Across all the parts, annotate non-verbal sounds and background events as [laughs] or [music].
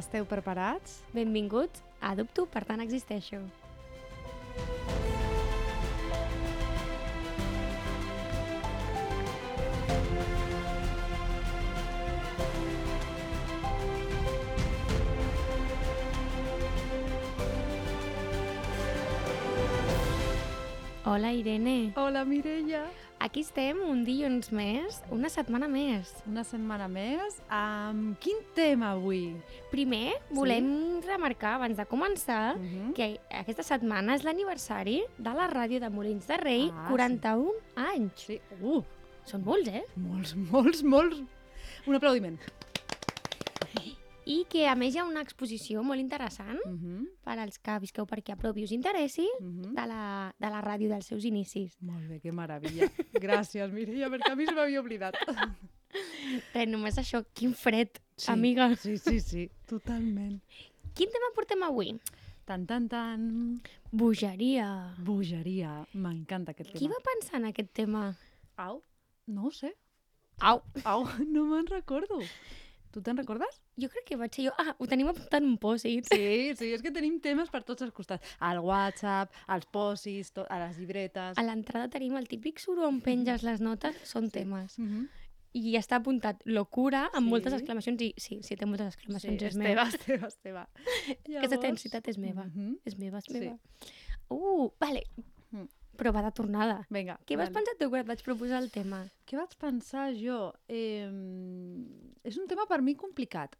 Esteu preparats? Benvinguts a Dubto, per tant existeixo. Hola, Irene. Hola, Mireia. Aquí estem un dilluns més, una setmana més. Una setmana més. Amb quin tema avui? Primer, volem remarcar, abans de començar, Uh -huh. que aquesta setmana és l'aniversari de la ràdio de Molins de Rei, Ah, 41 anys. Sí. Uh, Són molts, eh? molts, molts, molts. Un aplaudiment. I que, a més, hi ha una exposició molt interessant Uh -huh. per als que visqueu per aquí a prop i us interessi Uh -huh. de la, de la ràdio dels seus inicis. Molt bé, que meravella. Gràcies, Mireia, perquè a mi se m'havia oblidat. [laughs] Res, només això, quin fred, Sí. amiga. Sí, sí, sí, totalment. Quin tema portem avui? Tan, tan, tan. Bogeria. Bogeria. M'encanta aquest tema. Qui va pensar en aquest tema? Au? No ho sé. Au, Au, no me'n recordo. Tu te'n recordes? jo crec que vaig ser jo. Ah, ho tenim apuntat en un pòsit. Sí, sí, és que tenim temes per tots els costats. Al WhatsApp, als posis, a les llibretes... A l'entrada tenim el típic suro on penges les notes, són Sí. temes. Mm -hmm. I està apuntat locura amb Sí. moltes exclamacions i sí, sí, té moltes Sí, exclamacions, és és meva. teva, és teva, és [laughs] teva. Aquesta intensitat és meva. Mhm. És meva, és Sí. meva. Uh, vale. Mm. Prova de tornada. Vinga. Què vas dale. pensar tu quan et vaig proposar el tema? Què vaig pensar jo? Eh, és un tema per mi complicat,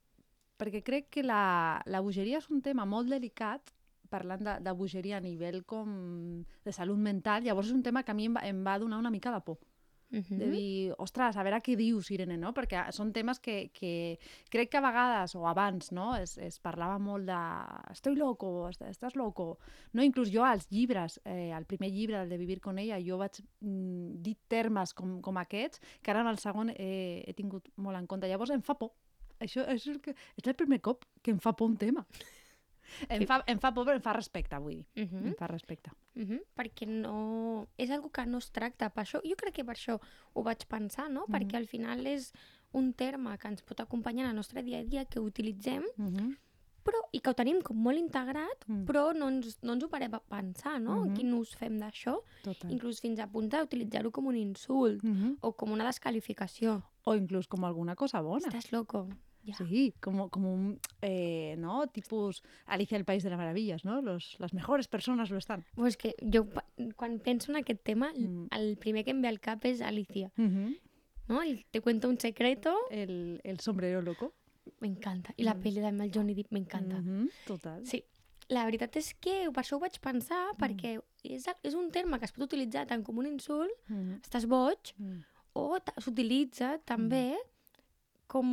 perquè crec que la, la bogeria és un tema molt delicat, parlant de, de bogeria a nivell com de salut mental, llavors és un tema que a mi em va, em va donar una mica de por. Uh -huh. de dir, ostres, a veure què dius, Irene, no? Perquè són temes que, que crec que a vegades, o abans, no? Es, es parlava molt de estoy loco, est- estàs loco. No? Inclús jo als llibres, eh, el primer llibre, el de Vivir con ella, jo vaig mm, dir termes com, com aquests, que ara en el segon eh, he tingut molt en compte. Llavors em fa por. Això, això és, el que, és el primer cop que em fa por un tema. Em fa, em fa por, però em fa respecte, vull dir. Uh -huh. Em fa respecte. Uh -huh. Perquè no... És algo que no es tracta. Per això, jo crec que per això ho vaig pensar, no? Mhm. Perquè al final és un terme que ens pot acompanyar en el nostre dia a dia, que utilitzem, Uh -huh. però, i que ho tenim com molt integrat, Mm. però no ens, no ens ho parem a pensar, no? Mhm. Quin ús fem d'això, inclús fins a punt d'utilitzar-ho com un insult Uh -huh. o com una descalificació. O inclús com alguna cosa bona. Estàs loco. Ja. Sí, como, como un, eh, ¿no? Tipus Alicia el País de las Maravillas, ¿no? Los, las mejores personas lo están. Pues que jo, pa- quan penso en aquest tema, Mm. el primer que em ve al cap és Alicia, Uh no? El te cuento un secreto, el, el sombrero loco. m'encanta. I la Mm. pel·li amb el Johnny Depp m'encanta. Mhm, Total. Sí, la veritat és que per això ho vaig pensar, Mm. perquè és, és un terme que es pot utilitzar tant com un insult, Mhm, estàs boig, mm. o s'utilitza també com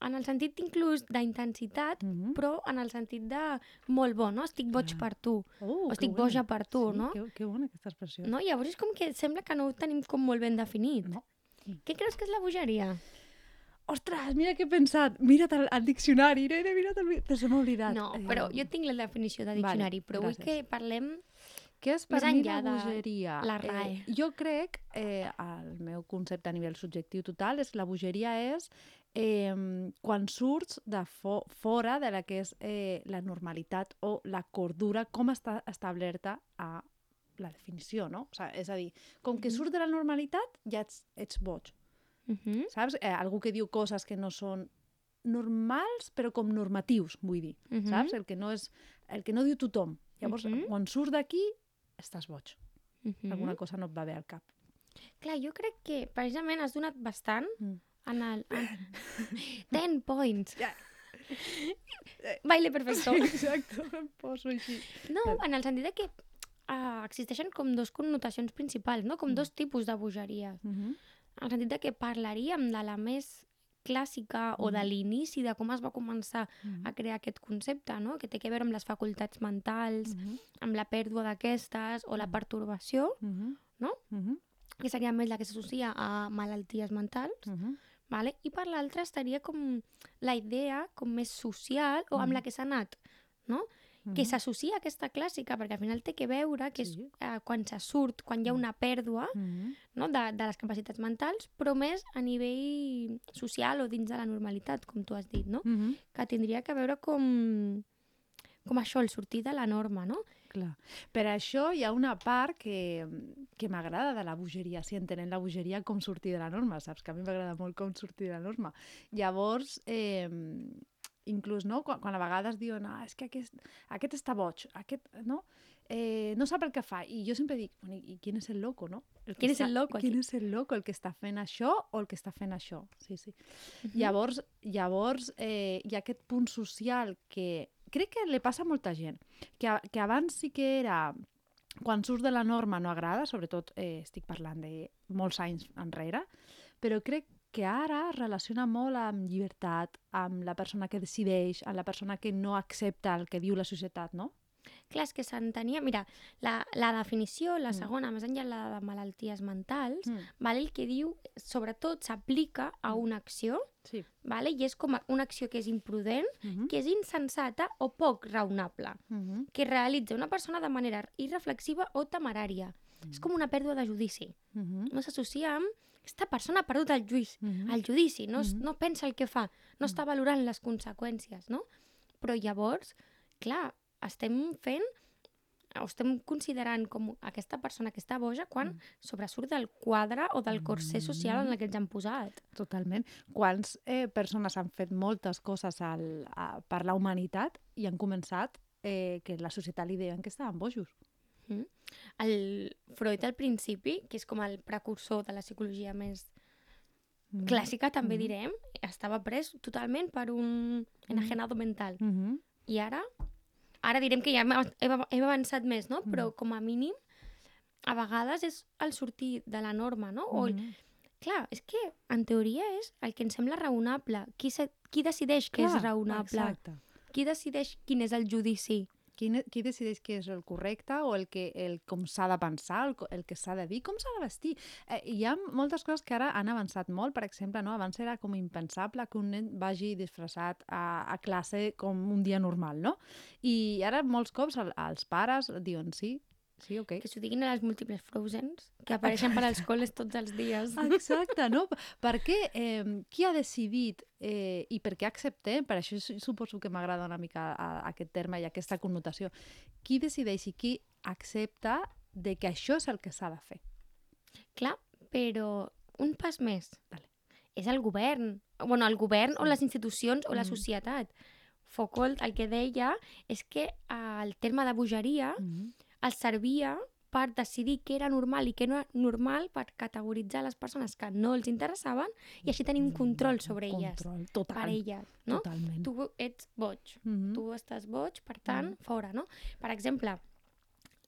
en el sentit inclús d'intensitat, Mhm. però en el sentit de molt bo, no? Estic boig Ah. per tu, Oh, o estic bona. boja per tu, sí, no? Que, que bona aquesta expressió. no? Llavors és com que sembla que no ho tenim com molt ben definit. No. Què creus que és la bogeria? Ostres, mira què he pensat. Mira't el, el diccionari, Irene, mira't el... Però se m'ha oblidat. No, però jo tinc la definició de vale, diccionari, però vull gràcies. que parlem Què és per més mi la bogeria? la RAE. Eh, jo crec, eh, el meu concepte a nivell subjectiu total, és la bogeria és eh, quan surts de fo fora de la que és eh, la normalitat o la cordura, com està establerta a la definició, no? O sigui, és a dir, com que surts de la normalitat, ja ets, ets boig, uh -huh. saps? Eh, algú que diu coses que no són normals, però com normatius, vull dir, Mhm. saps? El que no és el que no diu tothom. Llavors, Mhm. quan surts d'aquí, estàs boig. uh -huh. Alguna cosa no et va bé al cap. Clar, jo crec que precisament has donat bastant Mm. en el... En... [laughs] 10 points. Ja. Baile perfecto. exacte, em poso així. No, en el sentit de que uh, existeixen com dos connotacions principals, no? Com Mm. dos tipus de bogeria. Mm -hmm. En el sentit de que parlaríem de la més clàssica o de Mhm. l'inici de com es va començar a crear aquest concepte, no? que té a veure amb les facultats mentals, amb la pèrdua d'aquestes o la Mm. pertorbació, no? Mm -hmm. que seria més la que s'associa a malalties mentals, vale? i per l'altra estaria com la idea com més social o amb Mhm. la que s'ha anat, no? Que s'associa a aquesta clàssica, perquè al final té que veure que és Sí. eh, quan se surt, quan hi ha una pèrdua Mhm. no? de, de les capacitats mentals, però més a nivell social o dins de la normalitat, com tu has dit, no? Mhm. que tindria que veure com, com això, el sortir de la norma, no? Clar. Per això hi ha una part que, que m'agrada de la bogeria, si entenem la bogeria com sortir de la norma, saps? Que a mi m'agrada molt com sortir de la norma. Llavors, eh, inclús, no? Quan, quan a vegades diuen ah, és que aquest, aquest està boig, aquest, no? Eh, no sap el que fa. I jo sempre dic, bueno, i, quin és el loco, no? El que Quin és el loco Quin aquí? és el loco? El que està fent això o el que està fent això? Sí, sí. Mhm. Llavors, llavors eh, hi ha aquest punt social que crec que li passa a molta gent, que, que abans sí que era quan surts de la norma no agrada, sobretot eh, estic parlant de molts anys enrere, però crec que ara es relaciona molt amb llibertat, amb la persona que decideix, amb la persona que no accepta el que diu la societat, no? Clar, és que s'entenia... Mira, la, la definició, la Mm. segona, més enllà la de malalties mentals, Mm. vale, el que diu, sobretot, s'aplica a Mm. una acció, Sí. vale, i és com una acció que és imprudent, Uh -huh. que és insensata o poc raonable, Uh -huh. que realitza una persona de manera irreflexiva o temerària. Mm. És com una pèrdua de judici. Uh -huh. No s'associa amb aquesta persona ha perdut el juís, Uh -huh. el judici, no, es- Mhm. no pensa el que fa, no està valorant les conseqüències, no? Però llavors, clar, estem fent o estem considerant com aquesta persona que està boja quan Mm. sobresurt del quadre o del corser social en el que ens han posat. Totalment. Quants eh, persones han fet moltes coses al, a, per la humanitat i han començat eh, que la societat li deien que estaven bojos. El Freud al principi, que és com el precursor de la psicologia més Mm. clàssica, també Mhm. direm, estava pres totalment per un enajenado mental. Mm -hmm. I ara, ara direm que ja hem, hem avançat més, no? Mm. Però com a mínim, a vegades és el sortir de la norma, no? O, el- clar, és que en teoria és el que ens sembla raonable. Qui, se, qui decideix què és raonable? Exacte. Qui decideix quin és el judici? Qui, qui decideix què és el correcte o el, que, el com s'ha de pensar, el, el que s'ha de dir, com s'ha de vestir? Eh, hi ha moltes coses que ara han avançat molt. Per exemple, no? abans era com impensable que un nen vagi disfressat a, a classe com un dia normal, no? I ara molts cops el, els pares diuen sí, sí, ok. Que s'ho diguin a les múltiples Frozens, que apareixen per als col·les tots els dies. Exacte, no? [laughs] Per què, eh, qui ha decidit eh, i per què acceptem, per això su- suposo que m'agrada una mica a, a aquest terme i aquesta connotació, qui decideix i qui accepta de que això és el que s'ha de fer? Clar, però un pas més. Vale. És el govern. bueno, el govern o les institucions o la Mm. societat. Foucault el que deia és que eh, el terme de bogeria Mm -hmm. Els servia per decidir què era normal i què no era normal per categoritzar les persones que no els interessaven i així tenir un control sobre elles, Control, total, per elles, no? totalment. Tu ets boig, Mm -hmm. tu estàs boig, per tant, Mhm. fora, no? Per exemple,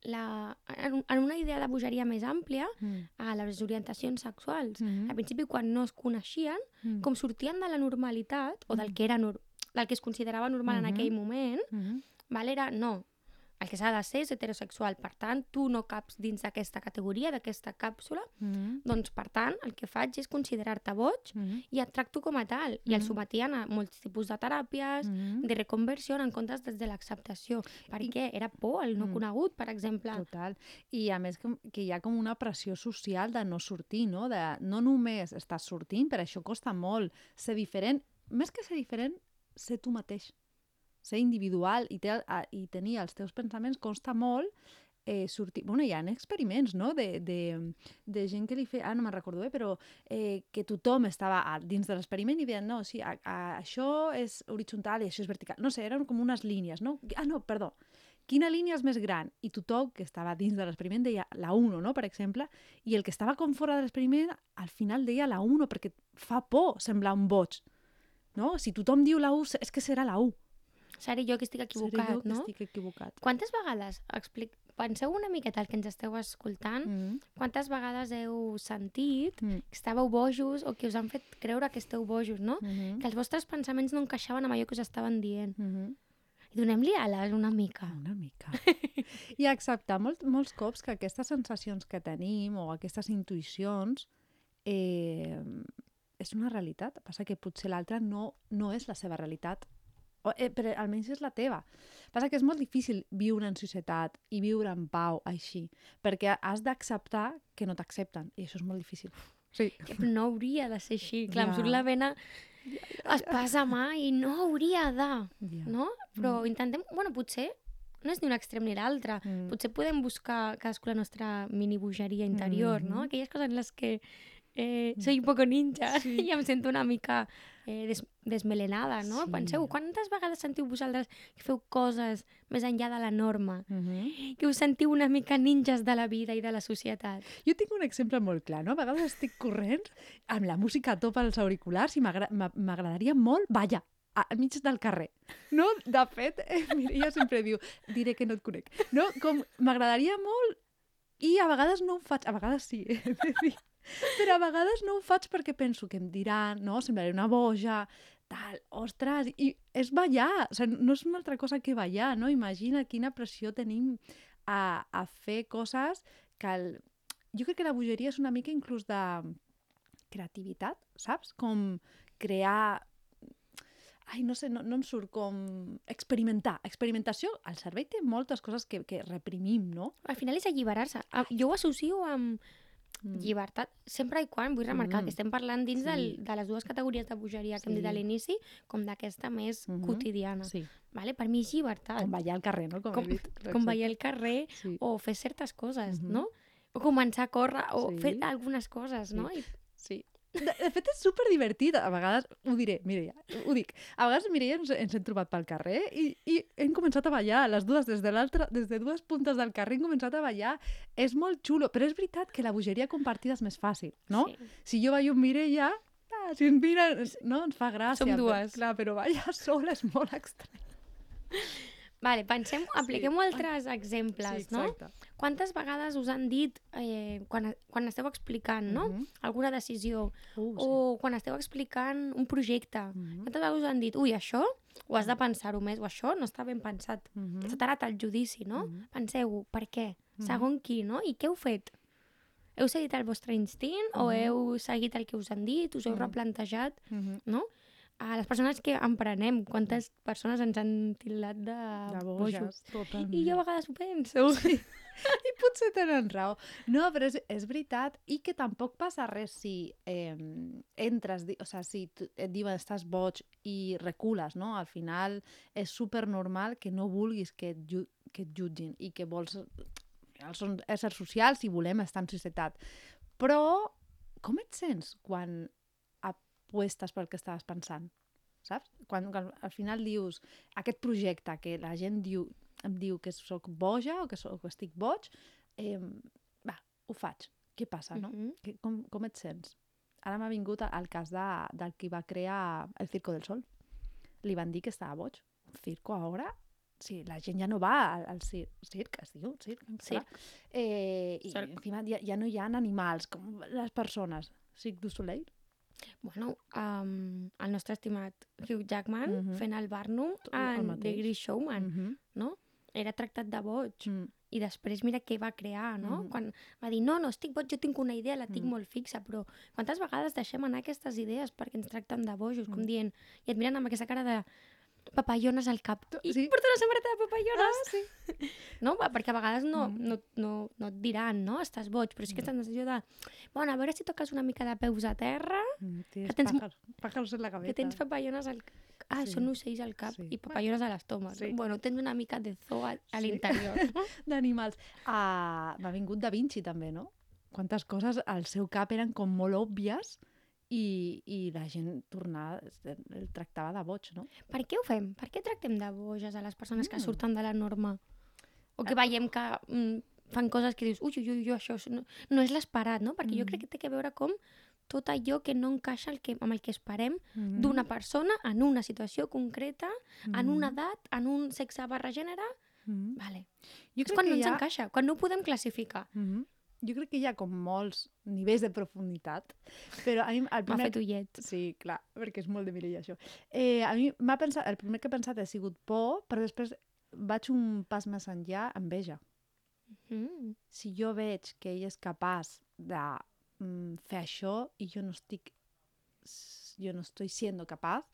la, en, en una idea de bogeria més àmplia, mm a les orientacions sexuals, -hmm. al principi quan no es coneixien, Mm. com sortien de la normalitat o del Mm. que era nor del que es considerava normal Mhm. en aquell moment, Mm -hmm. val? era no, el que s'ha de ser és heterosexual, per tant, tu no caps dins d'aquesta categoria, d'aquesta càpsula, Mm -hmm. doncs, per tant, el que faig és considerar-te boig Mm -hmm. i et tracto com a tal. I el Mhm. sometien a molts tipus de teràpies, Mm -hmm. de reconversió en comptes des de l'acceptació. Per I-? Era por al no Mm. conegut, per exemple. Total. I a més que, que hi ha com una pressió social de no sortir, no? De, no només estàs sortint, per això costa molt ser diferent. Més que ser diferent, ser tu mateix. Ser individual i, te, a, i tenir els teus pensaments costa molt eh, sortir... Bueno, hi ha experiments, no?, de, de, de gent que li feia... Ah, no me'n recordo bé, però eh, que tothom estava a, dins de l'experiment i deien, no, sí, a, a, això és horitzontal i això és vertical. No sé, eren com unes línies, no? Ah, no, perdó, quina línia és més gran? I tothom que estava dins de l'experiment deia la 1, no?, per exemple, i el que estava com fora de l'experiment al final deia la 1 perquè fa por semblar un boig, no? Si tothom diu la 1, és que serà la 1. Seré jo que estic equivocat, Seré jo que no? estic equivocat. Quantes vegades, explic... penseu una miqueta el que ens esteu escoltant, Mm. quantes vegades heu sentit Mm. que estàveu bojos o que us han fet creure que esteu bojos, no? Mm -hmm. Que els vostres pensaments no encaixaven amb allò que us estaven dient. Mm -hmm. I donem-li ales una mica. Una mica. I acceptar molt, molts cops que aquestes sensacions que tenim o aquestes intuïcions eh, és una realitat. Passa que potser l'altre no, no és la seva realitat O, eh, però almenys és la teva. Passa que és molt difícil viure en societat i viure en pau així, perquè has d'acceptar que no t'accepten, i això és molt difícil. Sí. Que no hauria de ser així. Clar, em Ja. surt la vena es passa mà i no hauria de, Ja. no? Però intentem, bueno, potser no és ni un extrem ni l'altre. Mm. Potser podem buscar cadascú la nostra mini bogeria interior, no? Mhm. Aquelles coses en les que eh, soy un poco ninja Sí. [laughs] i em sento una mica eh, des desmelenada, no? Sí. Penseu, quantes vegades sentiu vosaltres que feu coses més enllà de la norma? Mhm. Que us sentiu una mica ninjas de la vida i de la societat? Jo tinc un exemple molt clar, no? A vegades estic corrent amb la música a top als auriculars i m'agra- m'a- m'agradaria molt ballar al mig del carrer. No? De fet, eh, [laughs] Mireia sempre diu, diré que no et conec. No? Com m'agradaria molt i a vegades no ho faig, a vegades sí, eh, [laughs] he de dir. Però a vegades no ho faig perquè penso que em diran, no, semblaré una boja, tal, ostres, i és ballar, o sigui, no és una altra cosa que ballar, no? Imagina quina pressió tenim a, a fer coses que el... jo crec que la bogeria és una mica inclús de creativitat, saps? Com crear... Ai, no sé, no, no em surt com experimentar. Experimentació, el cervell té moltes coses que, que reprimim, no? Al final és alliberar-se. Ah, Jo ho associo amb llibertat, sempre i quan, vull remarcar Mm. que estem parlant dins Sí. del, de les dues categories de bogeria que hem dit a Sí. l'inici, com d'aquesta més Mhm. quotidiana. Sí, Vale? Per mi és llibertat. com ballar al carrer, no? Com, com, [laughs] com ballar al carrer Sí. o fer certes coses, Mhm. no? O començar a córrer o Sí. fer algunes coses, no? I Sí. De, de fet, és super divertit. A vegades, ho diré, Mireia, ho dic. A vegades, Mireia, ens, ens hem trobat pel carrer i, i hem començat a ballar, les dues, des de l'altra, des de dues puntes del carrer hem començat a ballar. És molt xulo, però és veritat que la bogeria compartida és més fàcil, no? Sí. Si jo ballo amb Mireia, ah, si ens mira, no, ens fa gràcia. Som però, dues. Clar, però ballar sola és molt estrany. Vale, pensem, apliquem altres exemples, no? Quantes vegades us han dit eh, quan, quan esteu explicant, no? Mhm. Alguna decisió Uh, o quan esteu explicant un projecte. Mhm. Quantes vegades us han dit, ui, això ho has de pensar-ho més, o això no està ben pensat. Mhm. S'ha tarat el judici, no? Mhm. Penseu, per què? Mhm. Segon qui, no? I què heu fet? Heu seguit el vostre instint o Mhm. heu seguit el que us han dit? Us heu Mhm. replantejat? Mhm. No? A les persones que emprenem, quantes persones ens han tilat de, De bojos? totalment. I jo a vegades ho penso. Sí. [laughs] I potser tenen raó. No, però és, és veritat. I que tampoc passa res si eh, entres, o sigui, si et diuen estàs boig i recules, no? Al final és super normal que no vulguis que et, que et jutgin i que vols... Són éssers socials i volem estar en societat. Però com et sents quan apuestes pel que estaves pensant? Saps? Quan, quan al final dius aquest projecte que la gent diu, em diu que sóc boja o que, soc, que estic boig, eh, va, ho faig. Què passa, no? Mhm. Que, com, com et sents? Ara m'ha vingut el cas de, del qui va crear el Circo del Sol. Li van dir que estava boig. Un circo ara? Sí, la gent ja no va al, al cir circ, es diu? Circ, català. Eh, I Circ. encima ja, ja no hi ha animals, com les persones. Circ du Soleil? Bueno, um, el nostre estimat Hugh Jackman Mhm. fent el Barnum el en mateix. The Great Showman, Mm -hmm. no? Era tractat de boig. mm. I després mira què va crear, no? Mhm. Quan va dir, no, no, estic boig, jo tinc una idea, la tinc Mhm. molt fixa, però quantes vegades deixem anar aquestes idees perquè ens tracten de bojos, com Mhm. dient, i et miren amb aquesta cara de papallones al cap. I sí. porta una samarreta de papallones. Ah, sí. [laughs] No? Perquè a vegades no, Mhm. no, no, no et diran, no? Estàs boig, però sí que tens sensació de... Bueno, a veure si toques una mica de peus a terra, Mm, tienes Que tens pájaros en la cabeza. que tens papallones al... Ah, Sí. són ocells al cap Sí. i papallones a l'estómac. Sí. Bueno, tens una mica de zoo a, a Sí. l'interior. [laughs] d'animals. Uh, M'ha vingut Da Vinci també, no? Quantes coses al seu cap eren com molt òbvies i, i la gent tornava, el tractava de boig, no? Per què ho fem? Per què tractem de boges a les persones que Mm. surten de la norma? O que veiem que mm, fan coses que dius, ui, ui, ui, això no, no és l'esperat, no? Perquè jo Mm. crec que té que veure com tot allò que no encaixa el que, amb el que esperem Mm d'una persona en una situació concreta, en Mm. una edat, en un sexe barra gènere, Mm vale. Jo és quan que no ens ha... encaixa, quan no ho podem classificar. Mm Jo crec que hi ha com molts nivells de profunditat, però a mi el M'ha primer... fet ullets. Sí, clar, perquè és molt de Mireia, això. Eh, a mi m'ha pensat, el primer que he pensat ha sigut por, però després vaig un pas més enllà, enveja. Mm. si jo veig que ell és capaç de mm, fer això i jo no estic jo no estoy siendo capaz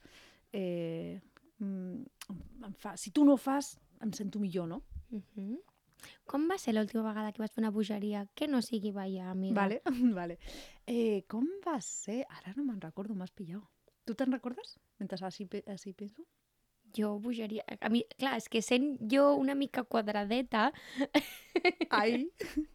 eh, mm, fa... Si tu no ho fas, em sento millor, no? Uh -huh. Com va ser l'última vegada que vas fer una bogeria que no sigui ballar, amiga? Vale, [laughs] vale. Eh, com va ser? Ara no me'n recordo, m'has pillat. Tu te'n recordes? Mentre així, així penso. Jo bogeria... A mi, clar, és que sent jo una mica quadradeta, Ai.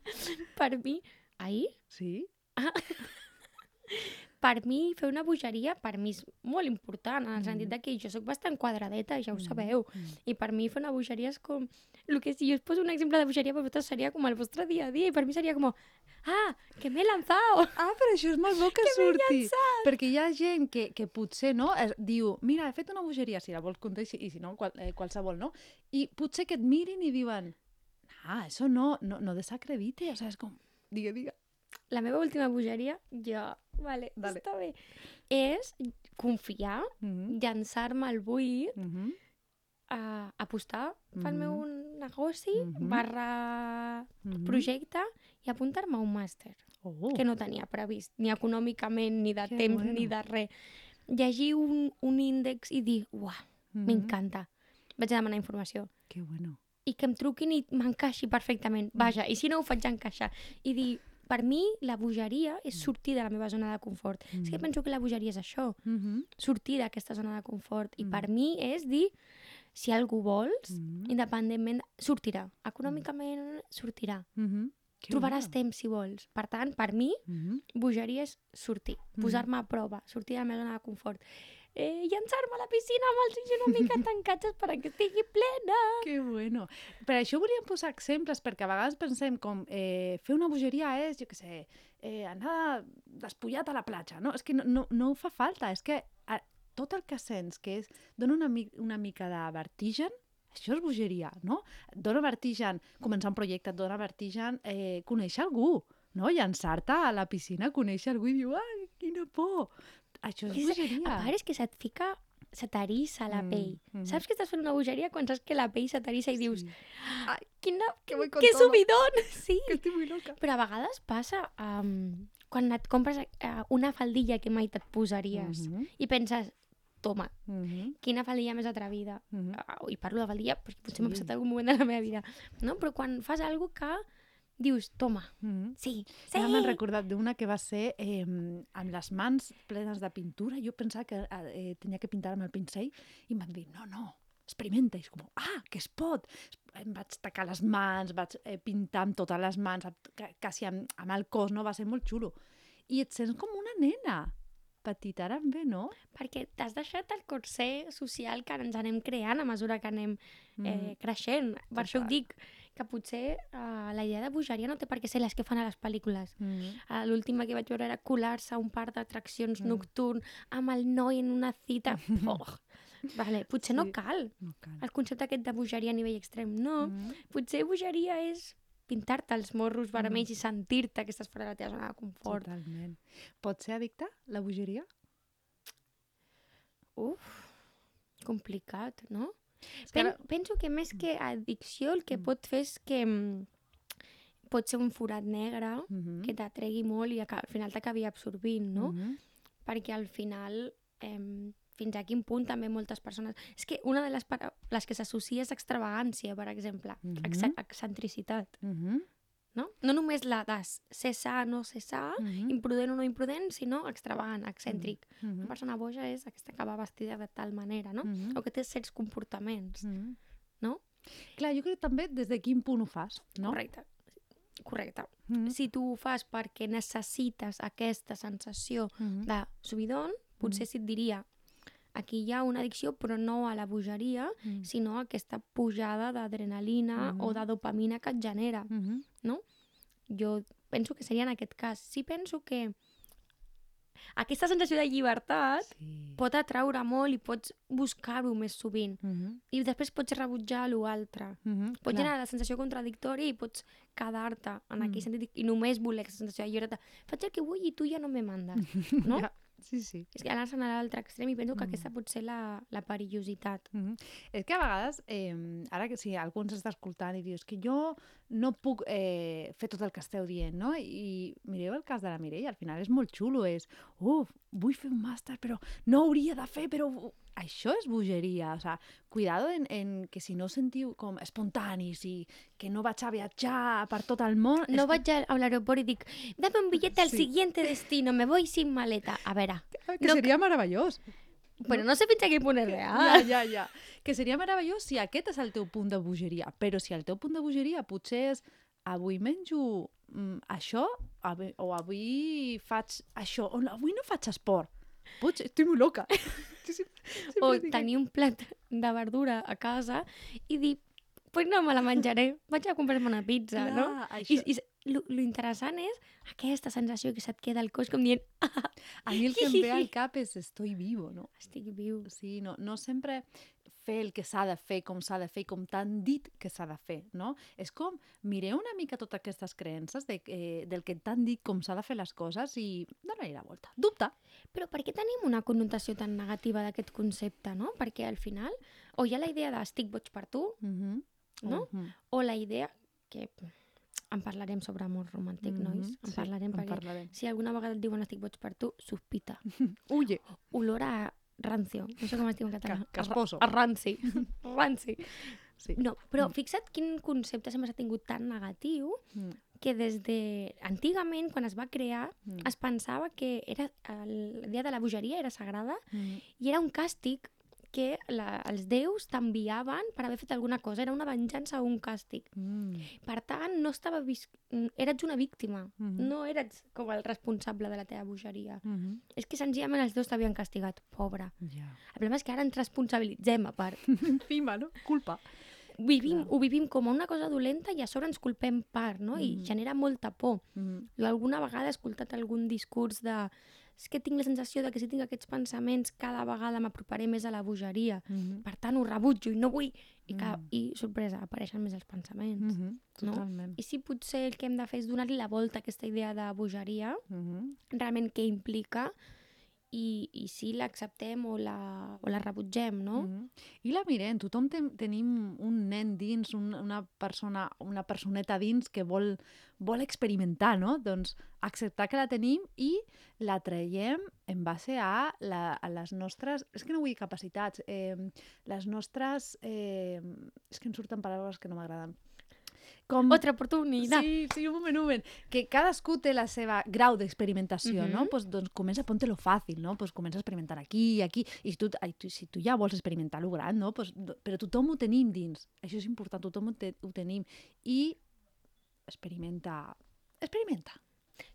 [laughs] per mi... Ahir? Sí? [laughs] Per mi, fer una bogeria, per mi és molt important, en el Mm. sentit de que jo sóc bastant quadradeta, ja ho Mm, sabeu. mm. I per mi fer una bogeria és com... El que si jo us poso un exemple de bogeria, per vosaltres seria com el vostre dia a dia, i per mi seria com... Ah, que m'he lanzado! Ah, però això és molt bo que, [laughs] Que surti. Perquè hi ha gent que, que potser no, es, diu, mira, he fet una bogeria, si la vols contar, i si, i si no, qual, eh, qualsevol, no? I potser que et mirin i diuen, ah, això no, no, no desacredite, o sea, és com, digue, digue. La meva última bogeria, jo... Vale, Dale. està bé. És confiar, Mm -hmm. llançar-me al buit, Mm -hmm. a apostar pel meu Mhm. negoci, Mhm. barra Mm -hmm. projecte, i apuntar-me a un màster. Oh. que no tenia previst, ni econòmicament, ni de Que temps, bueno. ni de res. Llegir un, un índex i dir, uah, m'encanta. Vaig a demanar informació. Que bueno. I que em truquin i m'encaixi perfectament. Vaja, i si no ho faig encaixar. I dir, per mi la bogeria és sortir de la meva zona de confort. És que Mhm. penso que la bogeria és això, Mm -hmm. sortir d'aquesta zona de confort. I Mm. per mi és dir, si algú vols, Mm -hmm. independentment, sortirà. Econòmicament sortirà. Mm -hmm. Que Trobaràs bueno. temps si vols. Per tant, per mi, Mm -hmm. bogeria és sortir, Mhm. posar-me a prova, sortir de la meva zona de confort. Eh, llançar-me a la piscina amb els ulls una mica [laughs] tancats que estigui plena. Que bueno. Per això volíem posar exemples, perquè a vegades pensem com eh, fer una bogeria és, jo què sé, eh, anar despullat a la platja. No, és que no, no, no fa falta, és que a, tot el que sents que és, dona una, mi- una mica de vertigen, això és bogeria, no? Dona vertigen començar un projecte, dona vertigen eh, conèixer algú, no? Llançar-te a la piscina, conèixer algú i diu, ai, quina por! Això és És- bogeria. A part és que se't fica, se t'arissa la Mm, pell. mhm. Saps que estàs fent una bogeria quan saps que la pell se t'arissa i dius, Sí. ai, quina, que voy con que todo. subidón! [laughs] Sí. Que estic muy loca. Però a vegades passa um, quan et compres uh, una faldilla que mai te't posaries Mhm, i penses, toma, mhm, quina faldilla més atrevida. mhm. Uh, I parlo de faldilla perquè potser m'ha Sí. passat algun moment de la meva vida. No? Però quan fas alguna que dius, toma, Mhm. sí, sí. Ja m'he recordat d'una que va ser eh, amb les mans plenes de pintura. Jo pensava que eh, tenia que pintar amb el pincell i em van dir, no, no, experimenta. I és com, ah, que es pot. Em vaig tacar les mans, vaig eh, pintar amb totes les mans, quasi amb, amb el cos, no? Va ser molt xulo. I et sents com una nena petita, ara em ve, no? Perquè t'has deixat el corser social que ens anem creant a mesura que anem eh, Mhm. creixent. Per això ho dic, que potser eh, la idea de bogeria no té per què ser les que fan a les pel·lícules. Mhm. Eh, L'última que vaig veure era colar-se a un parc d'atraccions Mm. nocturn amb el noi en una cita. [laughs] Oh. Vale, potser no Sí. cal No cal. el concepte aquest de bogeria a nivell extrem. No, Mhm. potser bogeria és pintar-te els morros vermells i sentir-te que estàs fora de la teva zona de confort. Totalment. Pot ser addicte, la bogeria? Uf, complicat, no? Pen, ara- penso que més que addicció el que Mm. pot fer és que mm, pot ser un forat negre Mhm. que t'atregui molt i al final t'acabi absorbint, no? Mhm. Perquè al final, eh, fins a quin punt també moltes persones... És que una de les, para... les que s'associa és extravagància, per exemple, Mhm. Ex excentricitat, Mhm. No? No només la de ser sa, no ser sa, Mhm. imprudent o no imprudent, sinó extravagant, excèntric. Mhm. Una persona boja és aquesta que va vestida de tal manera, no? Mhm. O que té certs comportaments, Mhm. no? Clar, jo crec també des de quin punt ho fas, no? Correcte. Correcte. Mhm. Si tu ho fas perquè necessites aquesta sensació Mhm. de subidon, potser sí et diria aquí hi ha una addicció, però no a la bogeria, Mhm. sinó a aquesta pujada d'adrenalina o Mhm. de dopamina que et genera. Mhm. Jo penso que seria en aquest cas. Sí penso que aquesta sensació de llibertat Sí. pot atraure molt i pots buscar-ho més sovint. Mhm. I després pots rebutjar l'altre. Mhm. Pots Clar. generar la sensació contradictòria i pots quedar-te en aquell Mm. sentit i només voler aquesta sensació de llibertat. Faig el que vull i tu ja no me mandes, [laughs] no? Ja. Sí, sí. És que anar-se'n a l'altre extrem i penso que Mm. aquesta pot ser la, la perillositat. Mhm. És que a vegades, eh, ara que si algú ens està escoltant i dius que jo no puc eh, fer tot el que esteu dient, no? I mireu el cas de la Mireia, al final és molt xulo, és, uf, vull fer un màster, però no hauria de fer, però això és bogeria, o sea, cuidado en, en que si no sentiu com espontanis i que no vaig a viatjar per tot el món... No vaig a, l'aeroport i dic, dame un billete al Sí. siguiente destino, me voy sin maleta. A veure, que, que no- seria meravellós. però no sé fins a quin punt és Ja, real. ja, ja. Que seria meravellós si aquest és el teu punt de bogeria. Però si el teu punt de bogeria potser és avui menjo mm, això avui, o avui faig això o avui no faig esport. Potser estic molt loca. [laughs] Sempre O dic- tenir un plat de verdura a casa i dir, pues no me la menjaré, vaig a comprar-me una pizza, no? Clar, I, Això, i lo, lo interessant és aquesta sensació que se't queda al cos com dient, ah, a mi el que em ve al cap és estoy vivo, no? estic viu. Sí, no, no sempre fer el que s'ha de fer, com s'ha de fer, com t'han dit que s'ha de fer, no? És com, mireu una mica totes aquestes creences de, eh, del que t'han dit com s'ha de fer les coses i dona-li la volta. Dubta. Però per què tenim una connotació tan negativa d'aquest concepte, no? Perquè al final, o hi ha la idea de estic boig per tu, Mm -hmm. No? o la idea que en parlarem sobre amor romàntic, nois, en parlarem en perquè parlarem. si alguna vegada et diuen estic boig per tu, sospita. [laughs] Uye. Olor a rancio, no sé com es diu en català. Ca- casposo. A, ra- a ranci. [laughs] ranci. Sí. No, però fixa't quin concepte sempre s'ha tingut tan negatiu Mm. que des de... Antigament, quan es va crear, Mm. es pensava que era el dia de la bogeria era sagrada Mm. i era un càstig que la, els déus t'enviaven per haver fet alguna cosa. Era una venjança o un càstig. Mm. Per tant, no estava vis... eres una víctima. Mhm. No eres com el responsable de la teva bogeria. Mm És que senzillament els déus t'havien castigat. Pobre. Ja. El problema és que ara ens responsabilitzem, a part. [laughs] Encima, no? Culpa. Vivim, Clar. ho vivim com una cosa dolenta i a sobre ens culpem part, no? I Mhm. genera molta por. Mm. Jo alguna vegada he escoltat algun discurs de és que tinc la sensació de que si tinc aquests pensaments cada vegada m'aproparé més a la bogeria. Mm Per tant, ho rebutjo i no vull. I, cada... Mm. I sorpresa, apareixen més els pensaments. -hmm. No? Totalment. I si potser el que hem de fer és donar-li la volta a aquesta idea de bogeria, Mm -hmm. realment què implica i, i si l'acceptem o, la, o la rebutgem, no? Mm -hmm. I la mirem, tothom ten, tenim un nen dins, un, una persona, una personeta dins que vol, vol experimentar, no? Doncs acceptar que la tenim i la traiem en base a, la, a les nostres... És que no vull capacitats, eh, les nostres... Eh, és que em surten paraules que no m'agraden. Com... Otra oportunitat. Sí, sí, un moment, un moment. Que cadascú té la seva grau d'experimentació, no? Mhm. Pues, doncs comença, ponte-lo fàcil, no? Pues comença a experimentar aquí i aquí. I si tu, ai, tu, si tu ja vols experimentar lo gran, no? Pues, però tothom ho tenim dins. Això és important, tothom ho, te, ho tenim. I experimenta... Experimenta.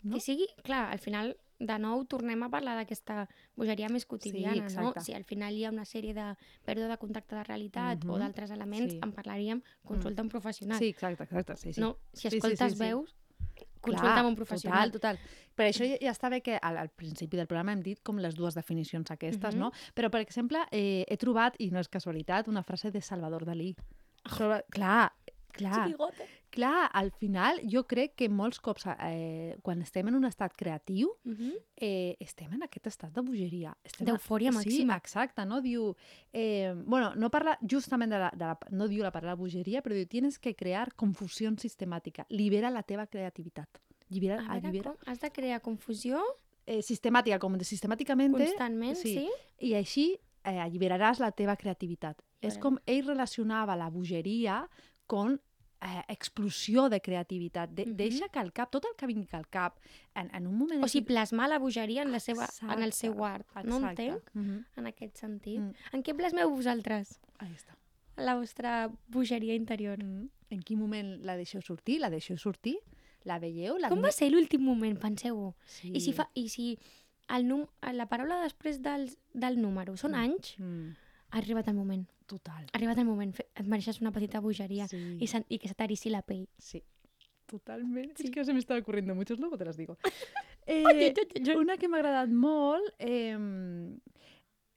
No? Que sigui, clar, al final, de nou, tornem a parlar d'aquesta bogeria més quotidiana, no? exacte. Si al final hi ha una sèrie de pèrdua de contacte de realitat o Mhm. d'altres elements, Sí. en parlaríem, consulta un professional. Sí, exacte, exacte. Sí, sí. No? Si Sí, sí, escoltes sí, sí. veus, consulta amb un professional. Total, total. Per això ja, ja està bé que al, al principi del programa hem dit com les dues definicions aquestes, Mhm. no? Però, per exemple, eh, he trobat, i no és casualitat, una frase de Salvador Dalí. Sobre... Clar, clar, Bigote. Clar, al final jo crec que molts cops, eh, quan estem en un estat creatiu, Mhm. eh, estem en aquest estat de bogeria. D'eufòria màxima. Sí, exacte, no? Diu... Eh, bueno, no parla justament de la, de la... No diu la paraula bogeria, però diu tienes que crear confusió sistemàtica. Libera la teva creativitat. Libera, A veure, allibera, com? Has de crear confusió eh, sistemàtica, com de sistemàticament, constantment, sí? sí. i així eh, alliberaràs la teva creativitat. És com ell relacionava la bogeria con eh, explosió de creativitat. De, Mhm. Deixa que el cap, tot el que vingui al cap, en, en un moment... O sigui, plasmar la bogeria en, la seva, en el Exacte, seu art. No exacte. entenc, Mhm. en aquest sentit. Mm. En què plasmeu vosaltres? Ahí està. La vostra bogeria interior. Mm. En quin moment la deixeu sortir? La deixeu sortir? La veieu? La Com va ser l'últim moment? Penseu-ho. Sí. I si, fa, i si el num, la paraula després del, del número són Mm. anys, Mm. Ha arribat el moment. Total. Ha arribat el moment. Et mereixes una petita bogeria Sí. i que se t'arissi la pell. Sí. Totalmente. Sí. Es que se me están ocurriendo muchos, luego te las digo. [laughs] Eh, una que m'ha agradat molt, eh,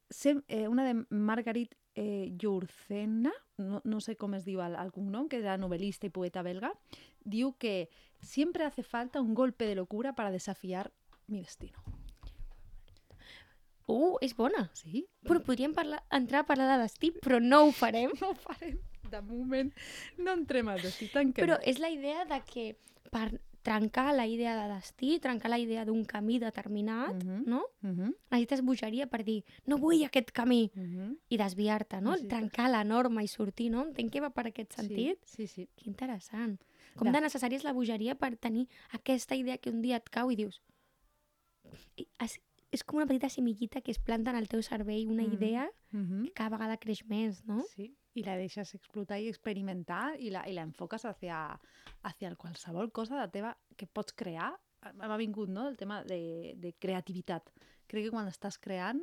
sem, eh, una de Margarit eh, no, no sé com es diu el, el cognom, que era novel·lista i poeta belga, diu que siempre hace falta un golpe de locura para desafiar mi destino. Uh, és bona. Sí? Però podríem parlar, entrar a parlar de destí, però no ho farem. [laughs] No ho farem. De moment no entrem al destí, tanquem. Però és la idea de que per trencar la idea de destí, trencar la idea d'un camí determinat, Mhm. no? Mhm. Necessites bogeria per dir, no vull aquest camí, Mhm. i desviar-te, no? Necessites- Trencar la norma i sortir, no? Entenc que va per aquest sentit. Sí, sí, sí. Que interessant. Com De- de necessària és la bogeria per tenir aquesta idea que un dia et cau i dius... És, com una petita semillita que es planta en el teu cervell, una Mhm. idea Mhm. que cada vegada creix més, no? Sí, i la deixes explotar i experimentar i la, i la enfoques hacia, hacia el qualsevol cosa de teva que pots crear. M'ha vingut no, el tema de, de creativitat. Crec que quan estàs creant,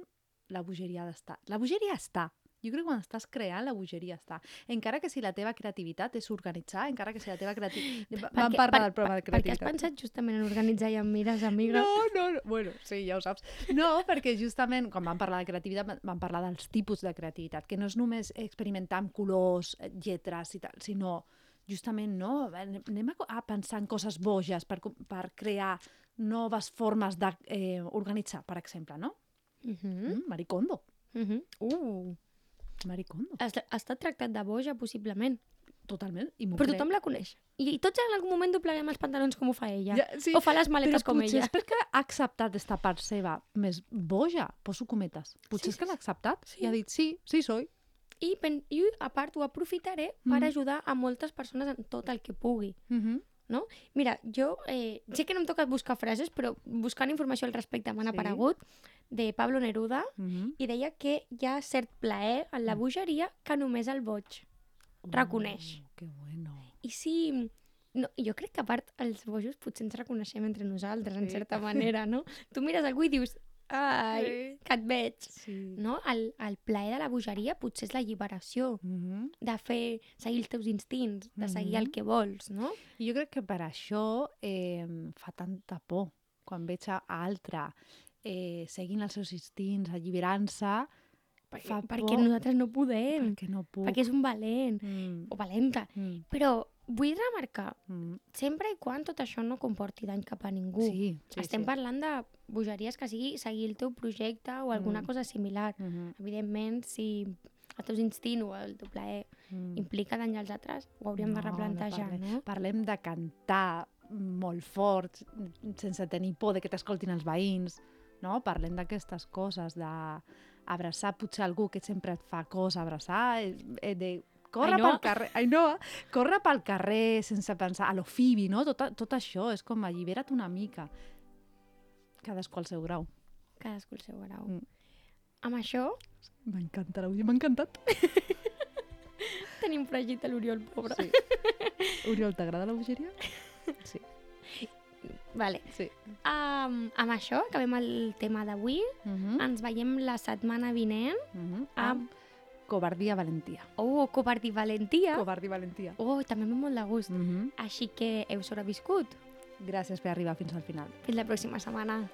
la bogeria ha d'estar. La bogeria està. Jo crec que quan estàs creant, la bogeria està. Encara que si la teva creativitat és organitzar, encara que si la teva creativitat... [gasps] Vam parlar per- del programa de per- Perquè has creativitat. pensat justament en organitzar i en mires amigues. No, no, no, bueno, sí, ja ho saps. No, perquè justament quan vam parlar de creativitat vam- parlar dels tipus de creativitat, que no és només experimentar amb colors, eh, lletres i tal, sinó justament no, anem a, a pensar en coses boges per, per crear noves formes d'organitzar, per exemple, no? Mhm, Mm, Maricondo, mhm. Uh, Maricondo, ha, ha estat tractat de boja, possiblement. totalment. I Però crec. tothom la coneix. I, I tots en algun moment dobleguem els pantalons com ho fa ella. Ja, sí, O fa les maletes però com ella. és perquè ha acceptat esta part seva més boja, poso cometes. Potser Sí, és que l'ha acceptat sí. i ha dit sí, sí soy. I, pen, I a part ho aprofitaré per Mhm. ajudar a moltes persones en tot el que pugui. Mm -hmm. Mira, jo eh, sé que no em toca buscar frases, però buscant informació al respecte m'han Sí. aparegut de Pablo Neruda Mm -hmm. i deia que hi ha cert plaer en la Mm. bogeria que només el boig. Reconeix. Oh, que bueno. I si... No, jo crec que a part els bojos potser ens reconeixem entre nosaltres, en Sí. certa manera, no? [laughs] Tu mires algú i dius, ai, Sí. que et veig. Sí. No? El, el plaer de la bogeria potser és la alliberació, Mm -hmm. de fer, seguir els teus instints, de seguir el Mhm. que vols, no? I jo crec que per això eh, fa tanta por quan veig a altre eh, seguint els seus instints, alliberant-se, Perquè, Fa perquè nosaltres no podem, perquè no puc. perquè és un valent Mm, o valenta. mm, Però vull remarcar, mm. sempre i quan tot això no comporti dany cap a ningú. Sí, sí, Estem sí. parlant de bogeries que sigui seguir el teu projecte o alguna Mm. cosa similar. Mm Evidentment, si els teus instints o el teu plaer -hmm. implica danyar els altres, ho hauríem de No, no replantejar, parlem. no? Parlem de cantar molt fort, sense tenir por de que t'escoltin els veïns, no? Parlem d'aquestes coses, d'abraçar potser algú que sempre et fa cosa, abraçar, eh, eh, de córrer Ainhoa. pel carrer, Ainhoa, córrer pel carrer sense pensar, a lo Phoebe, no? Tot, tot això és com allibera't una mica. Cadascú al seu grau. Cadascú el seu grau. Mm. Amb això M'encanta l'àudio, m'ha encantat. [laughs] tenim fregit a l'Oriol, pobre. Sí. [laughs] Oriol, t'agrada la bogeria? Sí, Vale. sí. Um, amb això acabem el tema d'avui. Uh -huh. Ens veiem la setmana vinent Uh -huh. amb... Covardia, valentia. Oh, Covardi Valentia. Covardia, valentia. Oh, també m'ha molt de gust. Uh -huh. Així que heu sobreviscut. Gràcies per arribar fins al final. Fins la pròxima setmana.